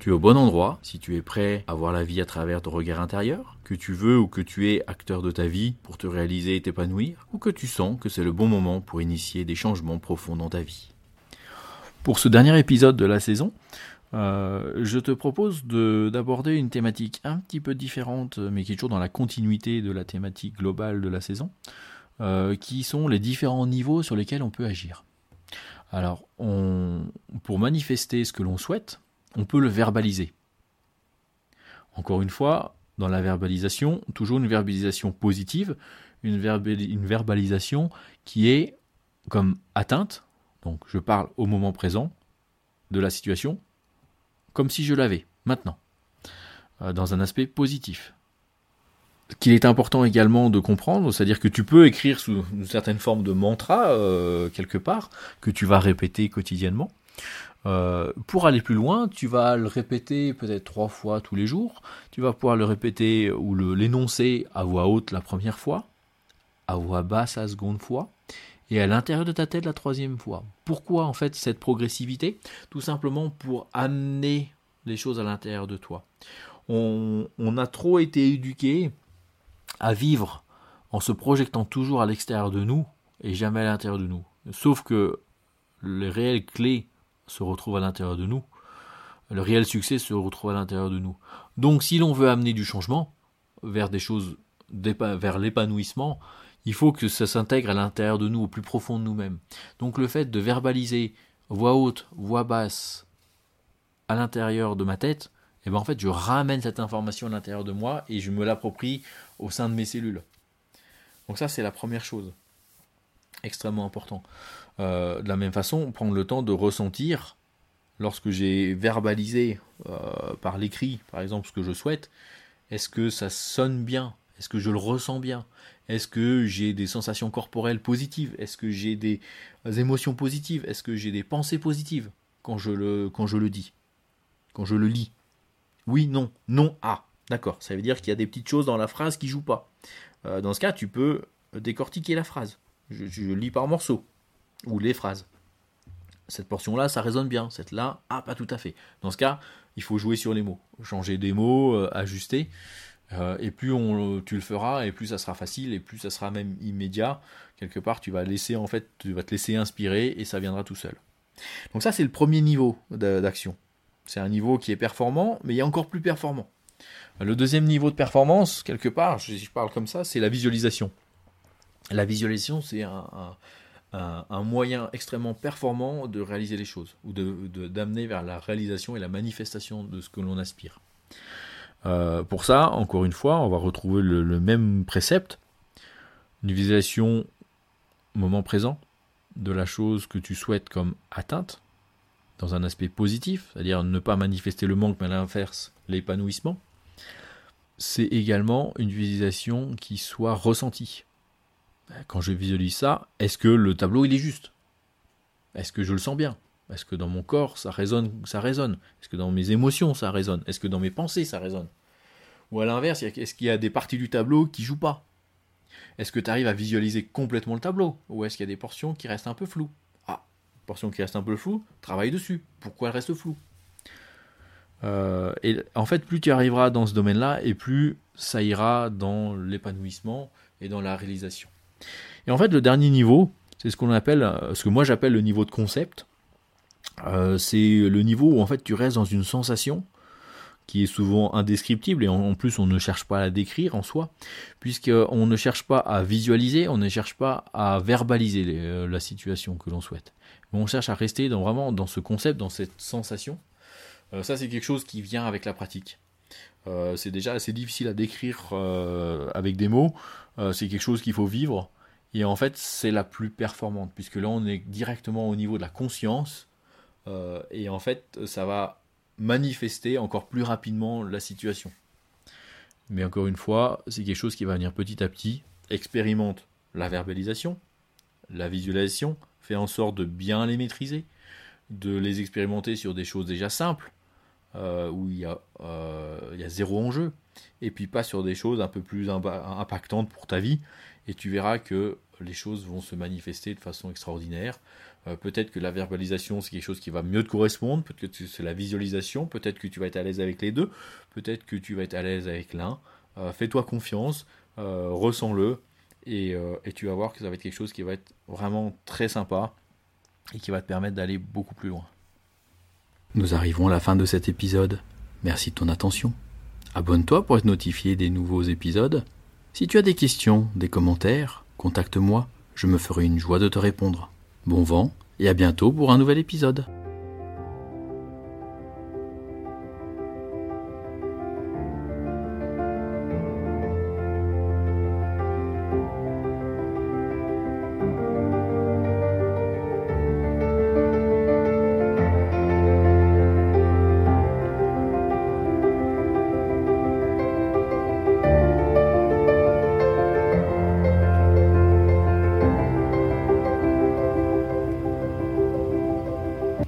Tu es au bon endroit si tu es prêt à voir la vie à travers ton regard intérieur, que tu veux ou que tu es acteur de ta vie pour te réaliser et t'épanouir, ou que tu sens que c'est le bon moment pour initier des changements profonds dans ta vie. Pour ce dernier épisode de la saison, euh, je te propose d'aborder une thématique un petit peu différente, mais qui est toujours dans la continuité de la thématique globale de la saison, euh, qui sont les différents niveaux sur lesquels on peut agir. Alors, pour manifester ce que l'on souhaite, on peut le verbaliser. Encore une fois, dans la verbalisation, toujours une verbalisation positive, une, verbalisation qui est comme atteinte, donc je parle au moment présent de la situation, comme si je l'avais, maintenant, euh, dans un aspect positif. Qu'il est important également de comprendre, c'est-à-dire que tu peux écrire sous une certaine forme de mantra euh, quelque part, que tu vas répéter quotidiennement, euh, pour aller plus loin, tu vas le répéter peut-être trois fois tous les jours. Tu vas pouvoir le répéter ou l'énoncer à voix haute la première fois, à voix basse la seconde fois, et à l'intérieur de ta tête la troisième fois. Pourquoi en fait cette progressivité? Tout simplement pour amener les choses à l'intérieur de toi. On, on a trop été éduqué à vivre en se projetant toujours à l'extérieur de nous et jamais à l'intérieur de nous. Sauf que les réelles clés se retrouve à l'intérieur de nous. Le réel succès se retrouve à l'intérieur de nous. Donc si l'on veut amener du changement vers des choses, vers l'épanouissement, il faut que ça s'intègre à l'intérieur de nous, au plus profond de nous-mêmes. Donc le fait de verbaliser voix haute, voix basse, à l'intérieur de ma tête, eh ben en fait je ramène cette information à l'intérieur de moi et je me l'approprie au sein de mes cellules. Donc ça c'est la première chose extrêmement important. Euh, de la même façon, prendre le temps de ressentir, lorsque j'ai verbalisé euh, par l'écrit, par exemple, ce que je souhaite, est-ce que ça sonne bien? Est-ce que je le ressens bien? Est-ce que j'ai des sensations corporelles positives? Est-ce que j'ai des émotions positives? Est-ce que j'ai des pensées positives quand je le, quand je le dis? Quand je le lis? Oui, non, non, ah. D'accord, ça veut dire qu'il y a des petites choses dans la phrase qui jouent pas. Euh, dans ce cas, tu peux décortiquer la phrase. Je, lis par morceaux, ou les phrases. Cette portion-là, ça résonne bien. Cette-là, ah, pas tout à fait. Dans ce cas, il faut jouer sur les mots. Changer des mots, euh, ajuster. Euh, et plus tu le feras, et plus ça sera facile, et plus ça sera même immédiat. Quelque part, tu vas laisser, en fait, tu vas te laisser inspirer, et ça viendra tout seul. Donc ça, c'est le premier niveau d'action. C'est un niveau qui est performant, mais il a encore plus performant. Le deuxième niveau de performance, quelque part, si je parle comme ça, c'est la visualisation. La visualisation, c'est un, moyen extrêmement performant de réaliser les choses, ou d'amener vers la réalisation et la manifestation de ce que l'on aspire. Euh, pour ça, encore une fois, on va retrouver le, même précepte, une visualisation moment présent de la chose que tu souhaites comme atteinte, dans un aspect positif, c'est-à-dire ne pas manifester le manque, mais l'inverse, l'épanouissement. C'est également une visualisation qui soit ressentie. Quand je visualise ça, est-ce que le tableau il est juste? Est-ce que je le sens bien? Est-ce que dans mon corps ça résonne ça résonne? Est-ce que dans mes émotions ça résonne? Est-ce que dans mes pensées ça résonne? Ou à l'inverse, est-ce qu'il y a des parties du tableau qui jouent pas? Est-ce que tu arrives à visualiser complètement le tableau? Ou est-ce qu'il y a des portions qui restent un peu floues? Ah, portion qui reste un peu floues, travaille dessus. Pourquoi elle reste floue euh, et en fait, plus tu arriveras dans ce domaine-là, et plus ça ira dans l'épanouissement et dans la réalisation. Et en fait, le dernier niveau, c'est ce qu'on appelle, euh, ce que moi j'appelle le niveau de concept. Euh, c'est le niveau où en fait tu restes dans une sensation qui est souvent indescriptible et en, plus on ne cherche pas à la décrire en soi, puisqu'on ne cherche pas à visualiser, on ne cherche pas à verbaliser euh, la situation que l'on souhaite. Mais on cherche à rester vraiment dans ce concept, dans cette sensation. ça c'est quelque chose qui vient avec la pratique. C'est déjà assez difficile à décrire avec des mots. c'est quelque chose qu'il faut vivre. Et en fait, c'est la plus performante, puisque là, on est directement au niveau de la conscience. Euh, et en fait, ça va manifester encore plus rapidement la situation. Mais encore une fois, c'est quelque chose qui va venir petit à petit. Expérimente la verbalisation, la visualisation, fais en sorte de bien les maîtriser, de les expérimenter sur des choses déjà simples, euh, où il y, a, euh, il y a zéro enjeu, et puis pas sur des choses un peu plus impactantes pour ta vie, et tu verras que les choses vont se manifester de façon extraordinaire. Euh, peut-être que la verbalisation, c'est quelque chose qui va mieux te correspondre, peut-être que c'est la visualisation, peut-être que tu vas être à l'aise avec les deux, peut-être que tu vas être à l'aise avec l'un. Fais-toi confiance, ressens-le, et tu vas voir que ça va être quelque chose qui va être vraiment très sympa et qui va te permettre d'aller beaucoup plus loin. Nous arrivons à la fin de cet épisode. Merci de ton attention. Abonne-toi pour être notifié des nouveaux épisodes. Si tu as des questions, des commentaires, contacte-moi, je me ferai une joie de te répondre. Bon vent et à bientôt pour un nouvel épisode.